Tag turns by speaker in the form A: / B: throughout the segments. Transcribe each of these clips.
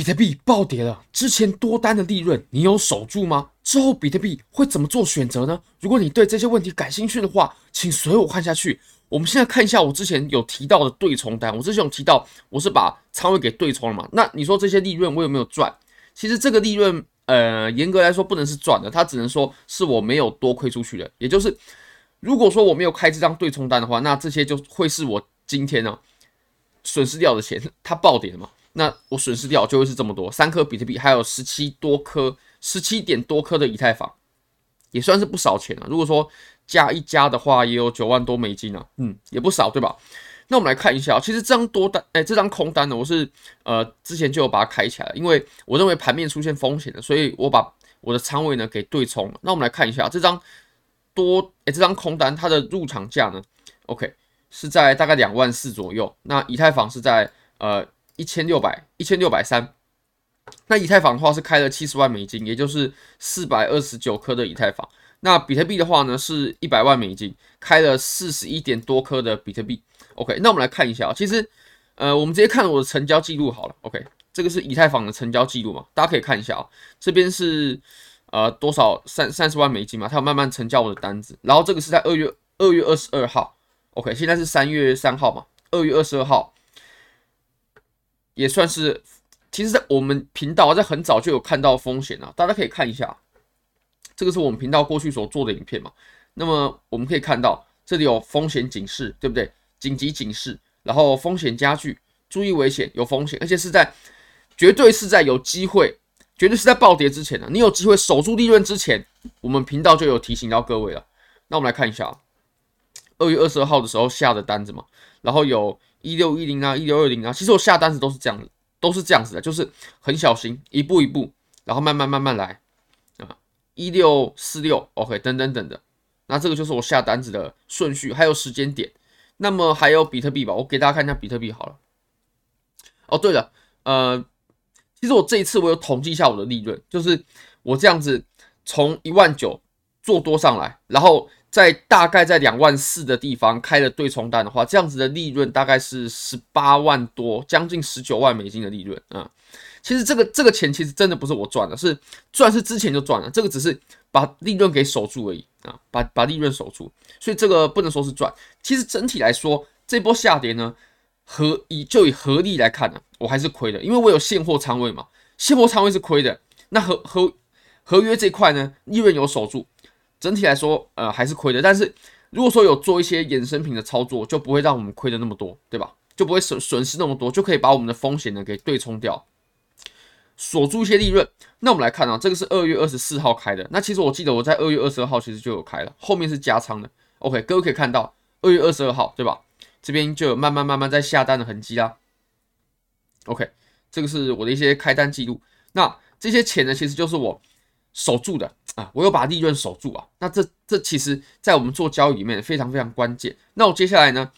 A: 比特币暴跌了，之前多单的利润你有守住吗？之后比特币会怎么做选择呢？如果你对这些问题感兴趣的话，请随我看下去。我们现在看一下我之前有提到的对冲单，我之前有提到我是把仓位给对冲了嘛？那你说这些利润我有没有赚？其实这个利润，呃，严格来说不能是赚的，它只能说是我没有多亏出去的。也就是如果说我没有开这张对冲单的话，那这些就会是我今天呢、损失掉的钱，它暴跌了嘛？那我损失掉就会是这么多，三颗比特币，还有十七多颗，十七点多颗的以太坊，也算是不少钱了。如果说加一加的话，也有九万多美金啊，嗯，也不少，对吧？那我们来看一下，其实这张多单，哎，这张空单呢，我是呃之前就有把它开起来了，因为我认为盘面出现风险了，所以我把我的仓位呢给对冲了。那我们来看一下这张多，哎，这张空单它的入场价呢，OK 是在大概两万四左右，那以太坊是在呃。一千六百一千六百三，那以太坊的话是开了七十万美金，也就是四百二十九颗的以太坊。那比特币的话呢，是一百万美金，开了四十一点多颗的比特币。OK，那我们来看一下啊，其实呃，我们直接看我的成交记录好了。OK，这个是以太坊的成交记录嘛，大家可以看一下啊，这边是呃多少三三十万美金嘛，它有慢慢成交我的单子。然后这个是在二月二月二十二号，OK，现在是三月三号嘛，二月二十二号。也算是，其实，在我们频道在很早就有看到风险啊，大家可以看一下，这个是我们频道过去所做的影片嘛。那么我们可以看到，这里有风险警示，对不对？紧急警示，然后风险加剧，注意危险，有风险，而且是在绝对是在有机会，绝对是在暴跌之前的，你有机会守住利润之前，我们频道就有提醒到各位了。那我们来看一下，二月二十二号的时候下的单子嘛，然后有。一六一零啊，一六二零啊，其实我下单子都是这样，都是这样子的，就是很小心，一步一步，然后慢慢慢慢来啊，一六四六，OK，等等等的，那这个就是我下单子的顺序，还有时间点。那么还有比特币吧，我给大家看一下比特币好了。哦，对了，呃，其实我这一次我有统计一下我的利润，就是我这样子从一万九做多上来，然后。在大概在两万四的地方开了对冲单的话，这样子的利润大概是十八万多，将近十九万美金的利润啊。其实这个这个钱其实真的不是我赚的，是赚是之前就赚了，这个只是把利润给守住而已啊，把把利润守住，所以这个不能说是赚。其实整体来说，这波下跌呢，合以就以合力来看呢，我还是亏的，因为我有现货仓位嘛，现货仓位是亏的。那合合合约这块呢，利润有守住。整体来说，呃，还是亏的。但是如果说有做一些衍生品的操作，就不会让我们亏的那么多，对吧？就不会损损失那么多，就可以把我们的风险呢给对冲掉，锁住一些利润。那我们来看啊，这个是二月二十四号开的。那其实我记得我在二月二十二号其实就有开了，后面是加仓的。OK，各位可以看到二月二十二号，对吧？这边就有慢慢慢慢在下单的痕迹啦。OK，这个是我的一些开单记录。那这些钱呢，其实就是我。守住的啊，我又把利润守住啊，那这这其实，在我们做交易里面非常非常关键。那我接下来呢，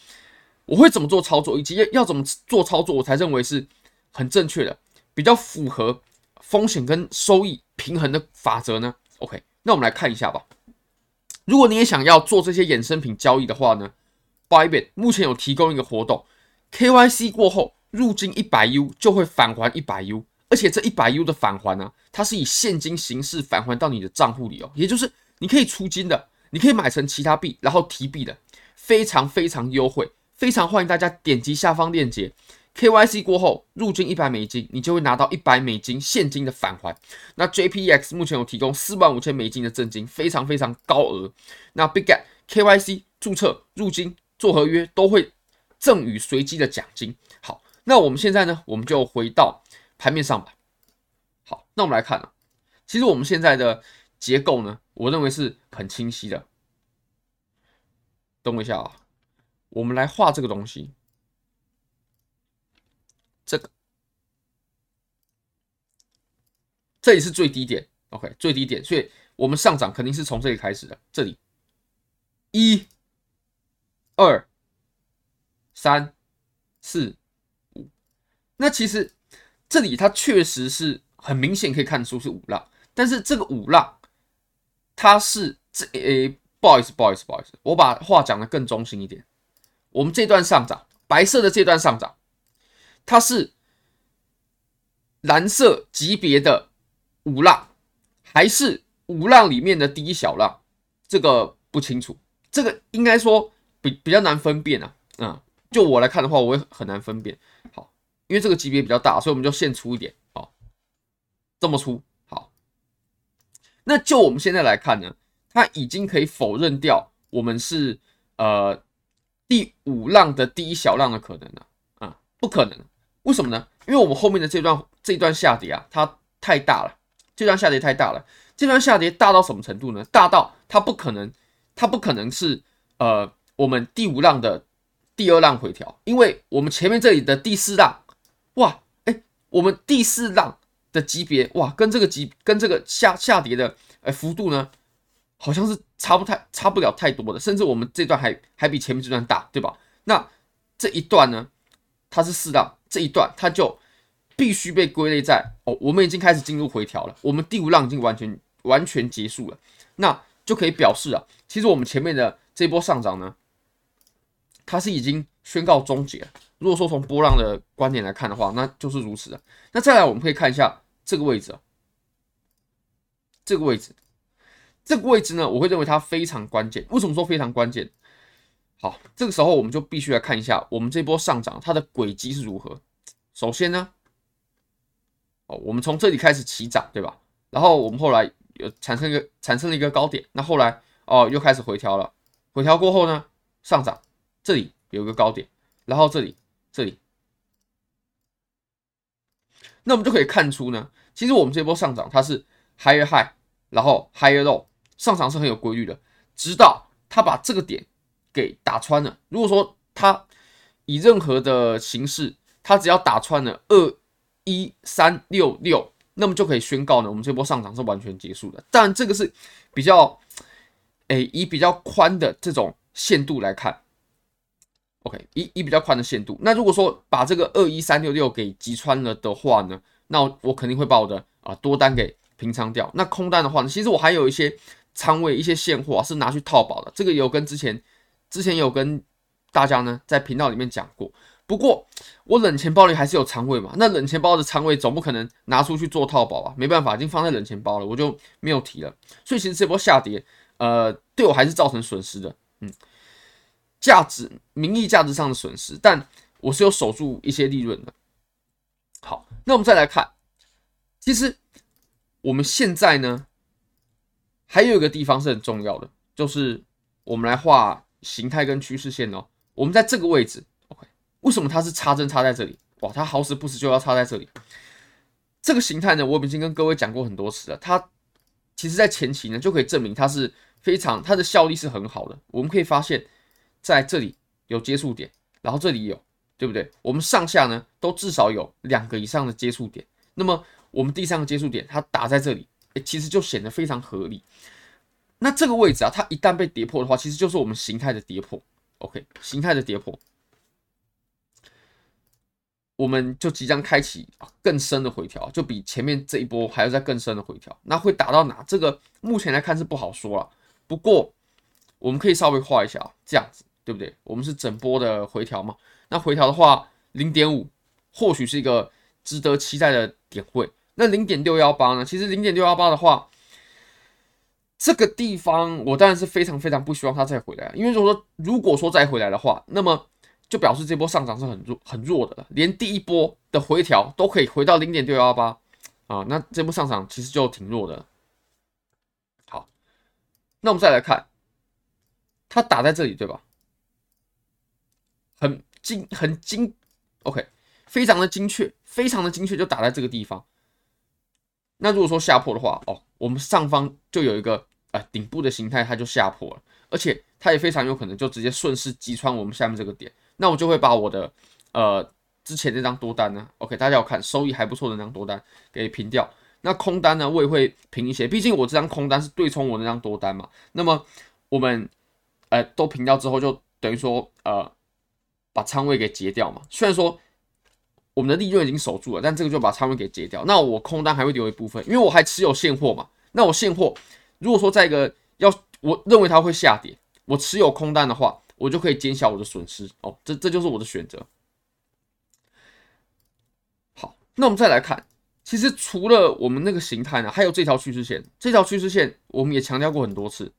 A: 我会怎么做操作，以及要要怎么做操作，我才认为是很正确的，比较符合风险跟收益平衡的法则呢？OK，那我们来看一下吧。如果你也想要做这些衍生品交易的话呢，Bybit 目前有提供一个活动，KYC 过后入金一百 U 就会返还一百 U。而且这一百 U 的返还呢，它是以现金形式返还到你的账户里哦，也就是你可以出金的，你可以买成其他币，然后提币的，非常非常优惠，非常欢迎大家点击下方链接，KYC 过后入金一百美金，你就会拿到一百美金现金的返还。那 JPX 目前有提供四万五千美金的赠金，非常非常高额。那 BigGet KYC 注册入金做合约都会赠予随机的奖金。好，那我们现在呢，我们就回到。盘面上吧，好，那我们来看啊，其实我们现在的结构呢，我认为是很清晰的。等我一下啊，我们来画这个东西，这个这里是最低点，OK，最低点，所以我们上涨肯定是从这里开始的，这里一、二、三、四、五，那其实。这里它确实是很明显可以看出是五浪，但是这个五浪它是这诶，不好意思，不好意思，不好意思，我把话讲的更中性一点。我们这段上涨，白色的这段上涨，它是蓝色级别的五浪，还是五浪里面的第一小浪？这个不清楚，这个应该说比比较难分辨啊。嗯，就我来看的话，我也很难分辨。因为这个级别比较大，所以我们就现粗一点。好，这么粗。好，那就我们现在来看呢，它已经可以否认掉我们是呃第五浪的第一小浪的可能了。啊、不可能。为什么呢？因为我们后面的这段这段下跌啊，它太大了。这段下跌太大了。这段下跌大到什么程度呢？大到它不可能，它不可能是呃我们第五浪的第二浪回调，因为我们前面这里的第四浪，哇，哎，我们第四浪的级别哇，跟这个级跟这个下下跌的呃幅度呢，好像是差不太差不了太多的，甚至我们这段还还比前面这段大，对吧？那这一段呢，它是四浪，这一段它就。必须被归类在哦，我们已经开始进入回调了，我们第五浪已经完全完全结束了，那就可以表示啊，其实我们前面的这波上涨呢，它是已经宣告终结了。如果说从波浪的观点来看的话，那就是如此的。那再来，我们可以看一下这个位置，这个位置，这个位置呢，我会认为它非常关键。为什么说非常关键？好，这个时候我们就必须来看一下我们这波上涨它的轨迹是如何。首先呢。哦我们从这里开始起涨，对吧？然后我们后来有产生一个产生了一个高点，那后来哦又开始回调了，回调过后呢上涨，这里有一个高点，然后这里这里，那我们就可以看出呢，其实我们这波上涨它是 higher high，然后 higher low，上涨是很有规律的，直到它把这个点给打穿了。如果说它以任何的形式，它只要打穿了二。一三六六，那么就可以宣告呢，我们这波上涨是完全结束的。但这个是比较，诶，以比较宽的这种限度来看，OK，以以比较宽的限度。那如果说把这个二一三六六给击穿了的话呢，那我肯定会把我的啊、多单给平仓掉。那空单的话呢，其实我还有一些仓位、一些现货、是拿去套保的。这个有跟之前之前有跟大家呢在频道里面讲过。不过我冷钱包里还是有仓位嘛，那冷钱包的仓位总不可能拿出去做套保啊，没办法，已经放在冷钱包了，我就没有提了。所以其实这波下跌，呃，对我还是造成损失的，嗯，价值名义价值上的损失，但我是有守住一些利润的。好，那我们再来看，其实我们现在呢，还有一个地方是很重要的，就是我们来画形态跟趋势线哦，我们在这个位置，OK，。为什么它是插针插在这里？哇，它好死不死就要插在这里。这个形态呢，我已经跟各位讲过很多次了。它其实在前期呢就可以证明它是非常它的效力是很好的。我们可以发现，在这里有接触点，然后这里有，对不对？我们上下呢都至少有两个以上的接触点。那么我们第三个接触点它打在这里，诶，其实就显得非常合理。那这个位置啊，它一旦被跌破的话，其实就是我们形态的跌破。OK，形态的跌破。我们就即将开启更深的回调，就比前面这一波还要再更深的回调。那会打到哪？这个目前来看是不好说了。不过我们可以稍微画一下，这样子对不对？我们是整波的回调嘛？那回调的话，零点五或许是一个值得期待的点位。那零点六幺八呢？其实零点六幺八的话，这个地方我当然是非常非常不希望它再回来，因为如果说如果说再回来的话，那么。就表示这波上涨是很弱很弱的了，连第一波的回调都可以回到零点六幺八啊，那这波上涨其实就挺弱的。好，那我们再来看，它打在这里对吧？很精很精，OK，非常的精确，非常的精确，就打在这个地方。那如果说下破的话，哦，我们上方就有一个呃顶部的形态，它就下破了，而且它也非常有可能就直接顺势击穿我们下面这个点。那我就会把我的呃之前那张多单呢，OK，大家要看收益还不错的那张多单给平掉。那空单呢，我也会平一些，毕竟我这张空单是对冲我那张多单嘛。那么我们呃都平掉之后，就等于说呃把仓位给结掉嘛。虽然说我们的利润已经守住了，但这个就把仓位给结掉。那我空单还会留一部分，因为我还持有现货嘛。那我现货如果说在一个要我认为它会下跌，我持有空单的话。我就可以减小我的损失哦，这这就是我的选择。好，那我们再来看其实除了我们那个形态呢，还有这条趋势线。这条趋势线我们也强调过很多次。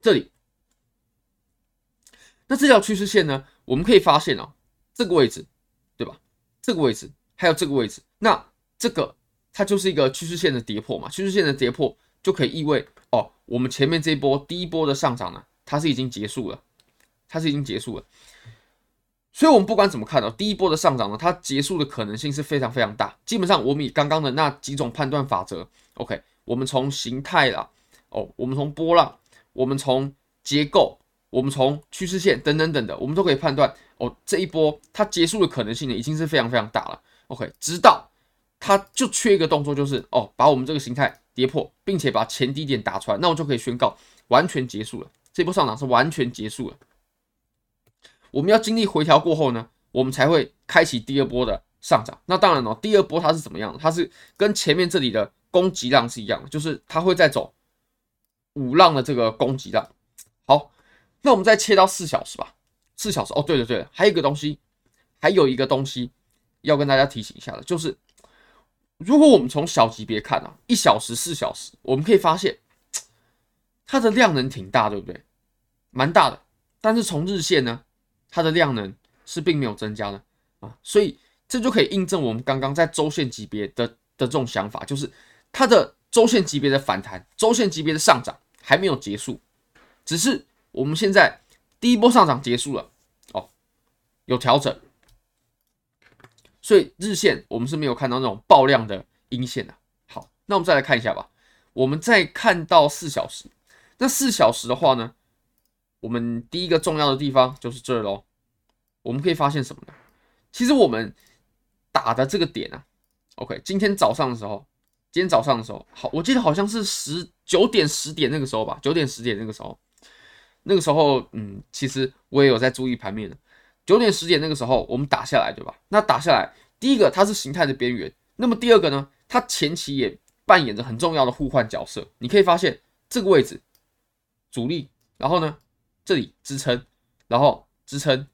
A: 这里，那这条趋势线呢，我们可以发现哦，这个位置，对吧？这个位置还有这个位置，那这个它就是一个趋势线的跌破嘛。趋势线的跌破就可以意味哦，我们前面这一波第一波的上涨呢，它是已经结束了，它是已经结束了。所以，我们不管怎么看哦，第一波的上涨呢，它结束的可能性是非常非常大。基本上，我们以刚刚的那几种判断法则，OK，我们从形态啦，哦，我们从波浪，我们从结构，我们从趋势线等等等的，我们都可以判断哦，这一波它结束的可能性呢，已经是非常非常大了。OK，直到它就缺一个动作，就是哦，把我们这个形态跌破，并且把前低点打穿，那我就可以宣告完全结束了。这波上涨是完全结束了。我们要经历回调过后呢，我们才会开启第二波的上涨。那当然了，第二波它是怎么样？它是跟前面这里的攻击浪是一样的，就是它会再走五浪的这个攻击浪。好，那我们再切到四小时吧。四小时哦，对对对，还有一个东西，还有一个东西要跟大家提醒一下的，就是如果我们从小级别看啊，一小时、四小时，我们可以发现它的量能挺大，对不对？蛮大的。但是从日线呢？它的量能是并没有增加的啊，所以这就可以印证我们刚刚在周线级别的的这种想法，就是它的周线级别的反弹、周线级别的上涨还没有结束，只是我们现在第一波上涨结束了哦，有调整，所以日线我们是没有看到那种爆量的阴线的。好，那我们再来看一下吧，我们再看到四小时，那四小时的话呢？我们第一个重要的地方就是这儿喽。我们可以发现什么呢？其实我们打的这个点啊，OK，今天早上的时候，今天早上的时候，好，我记得好像是十九点十点那个时候吧，九点十点那个时候，那个时候，嗯，其实我也有在注意盘面的。九点十点那个时候，我们打下来，对吧？那打下来，第一个它是形态的边缘，那么第二个呢，它前期也扮演着很重要的互换角色。你可以发现这个位置主力，然后呢？这里支撑，然后支撑，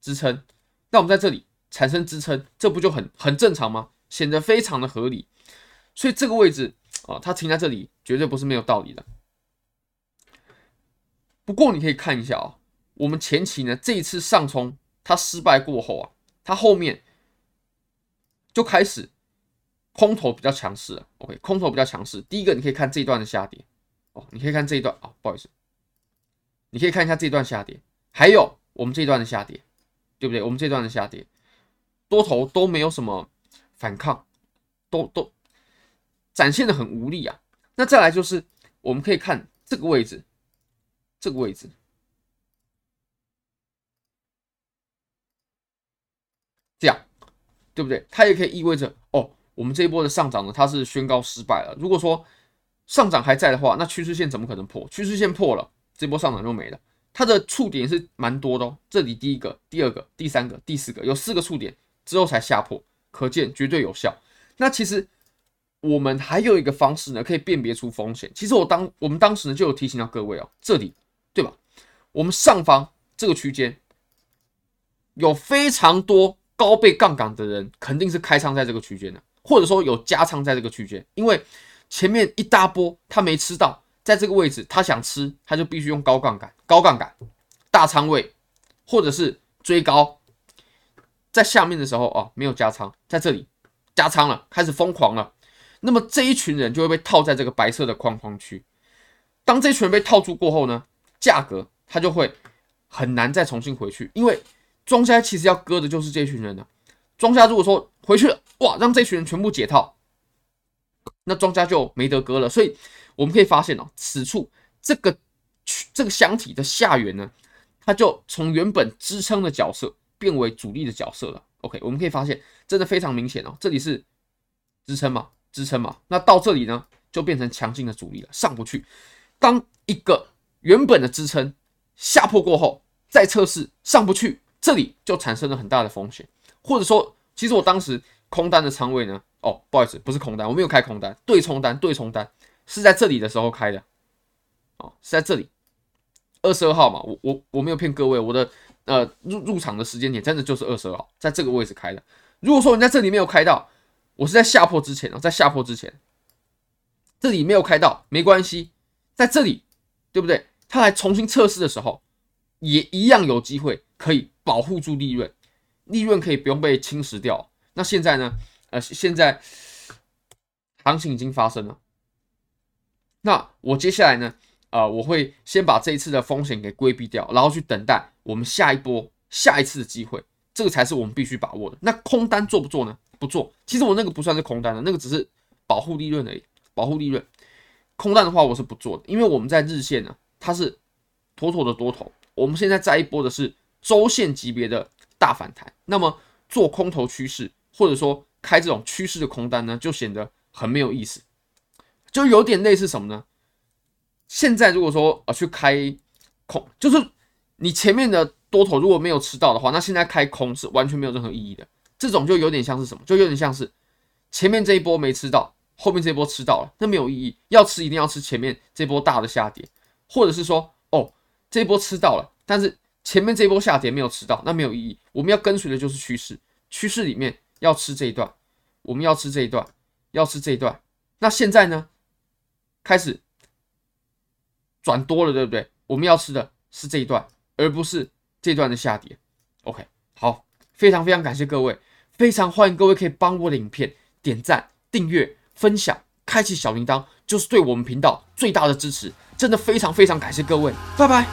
A: 支撑，那我们在这里产生支撑，这不就很很正常吗？显得非常的合理。所以这个位置啊，它停在这里绝对不是没有道理的。不过你可以看一下啊，我们前期呢这一次上冲它失败过后啊，它后面就开始空头比较强势了。OK，空头比较强势。第一个你可以看这一段的下跌哦，你可以看这一段啊，不好意思。你可以看一下这段下跌，还有我们这段的下跌，对不对？我们这段的下跌，多头都没有什么反抗，都都展现的很无力啊。那再来就是我们可以看这个位置，这个位置，这样对不对？它也可以意味着哦，我们这一波的上涨呢，它是宣告失败了。如果说上涨还在的话，那趋势线怎么可能破？趋势线破了。这波上涨就没了，它的触点是蛮多的哦。这里第一个、第二个、第三个、第四个，有四个触点之后才下破，可见绝对有效。那其实我们还有一个方式呢，可以辨别出风险。其实我当我们当时呢就有提醒到各位哦，这里？我们上方这个区间有非常多高倍杠杆的人，肯定是开仓在这个区间的，或者说有加仓在这个区间，因为前面一大波他没吃到。在这个位置，他想吃，他就必须用高杠杆、高杠杆、大仓位，或者是追高。在下面的时候哦，没有加仓，在这里加仓了，开始疯狂了。那么这一群人就会被套在这个白色的框框区。当这群人被套住过后呢，价格它就会很难再重新回去，因为庄家其实要割的就是这群人呢。庄家如果说回去了，哇，让这群人全部解套，那庄家就没得割了。所以。我们可以发现哦，此处这个这个箱体的下缘呢，它就从原本支撑的角色变为主力的角色了。OK，我们可以发现真的非常明显哦，这里是支撑嘛，支撑嘛，那到这里呢就变成强劲的主力了，上不去。当一个原本的支撑下破过后，再测试上不去，这里就产生了很大的风险。或者说，其实我当时空单的仓位呢，哦，不好意思，不是空单，我没有开空单，对冲单，对冲单。是在这里的时候开的，哦，是在这里，二十二号嘛，我我我没有骗各位，我的呃入入场的时间点真的就是二十二号，在这个位置开的，如果说你在这里没有开到，我是在下破之前哦，在下破之前，这里没有开到没关系，在这里，对不对？他来重新测试的时候，也一样有机会可以保护住利润，利润可以不用被侵蚀掉。那现在呢？呃，现在行情已经发生了，那我接下来呢？呃，我会先把这一次的风险给规避掉，然后去等待我们下一波、下一次的机会，这个才是我们必须把握的。那空单做不做呢？不做。其实我那个不算是空单的，那个只是保护利润而已，保护利润。空单的话，我是不做的，因为我们在日线呢，它是妥妥的多头。我们现在在一波的是周线级别的大反弹，那么做空头趋势，或者说开这种趋势的空单呢，就显得很没有意思，就有点类似什么呢？现在如果说呃去开空，就是你前面的多头如果没有吃到的话，那现在开空是完全没有任何意义的。这种就有点像是什么？就有点像是前面这一波没吃到，后面这一波吃到了，那没有意义。要吃一定要吃前面这波大的下跌，或者是说哦这一波吃到了，但是前面这一波下跌没有吃到，那没有意义。我们要跟随的就是趋势，趋势里面要吃这一段，我们要吃这一段，要吃这一段。那现在呢？开始。转多了，对不对？我们要吃的是这一段，而不是这段的下跌。OK，好，非常非常感谢各位，非常欢迎各位可以帮我的影片点赞、订阅、分享、开启小铃铛，就是对我们频道最大的支持。真的非常非常感谢各位，拜拜。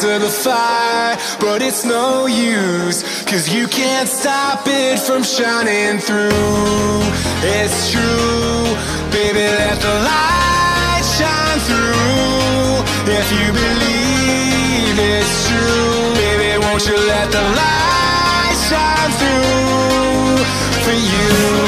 B: To the fire, but it's no use, cause you can't stop it from shining through. It's true, baby, let the light shine through. If you believe it's true, baby, won't you let the light shine through for you?